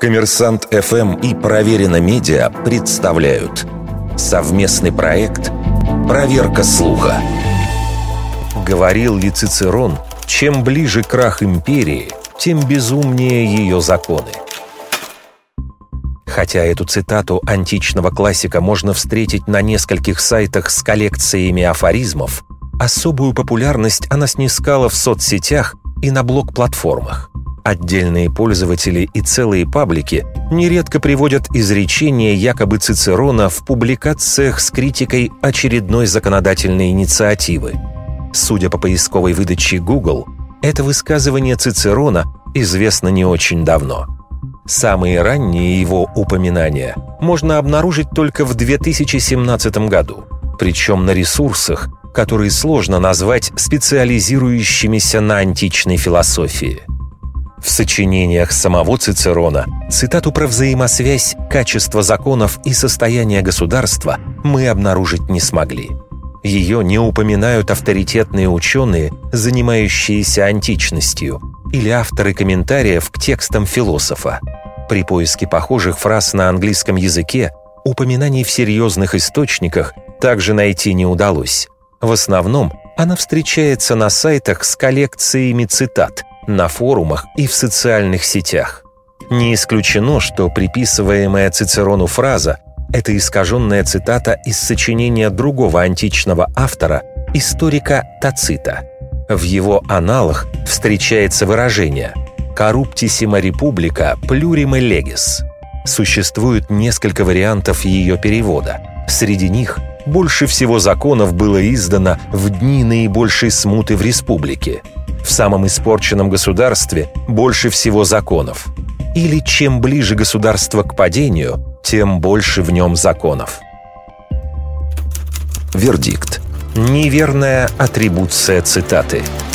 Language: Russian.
Коммерсант ФМ и Проверено Медиа представляют совместный проект «Проверка слуха». Говорил ли Цицерон, чем ближе крах империи, тем безумнее ее законы. Хотя эту цитату античного классика можно встретить на нескольких сайтах с коллекциями афоризмов, особую популярность она снискала в соцсетях и на блок-платформах. Отдельные пользователи и целые паблики нередко приводят изречения якобы Цицерона в публикациях с критикой очередной законодательной инициативы. Судя по поисковой выдаче Google, это высказывание Цицерона известно не очень давно. Самые ранние его упоминания можно обнаружить только в 2017 году, причем на ресурсах, которые сложно назвать специализирующимися на античной философии – в сочинениях самого Цицерона цитату про взаимосвязь качества законов и состояния государства мы обнаружить не смогли. Ее не упоминают авторитетные ученые, занимающиеся античностью, или авторы комментариев к текстам философа. При поиске похожих фраз на английском языке упоминаний в серьезных источниках также найти не удалось. В основном она встречается на сайтах с коллекциями цитат – на форумах и в социальных сетях. Не исключено, что приписываемая Цицерону фраза – это искаженная цитата из сочинения другого античного автора, историка Тацита. В его аналах встречается выражение «corruptissima republica plurime legis». Существует несколько вариантов ее перевода. Среди них больше всего законов было издано в дни наибольшей смуты в республике – в самом испорченном государстве больше всего законов. Или чем ближе государство к падению, тем больше в нем законов. Вердикт. Неверная атрибуция цитаты –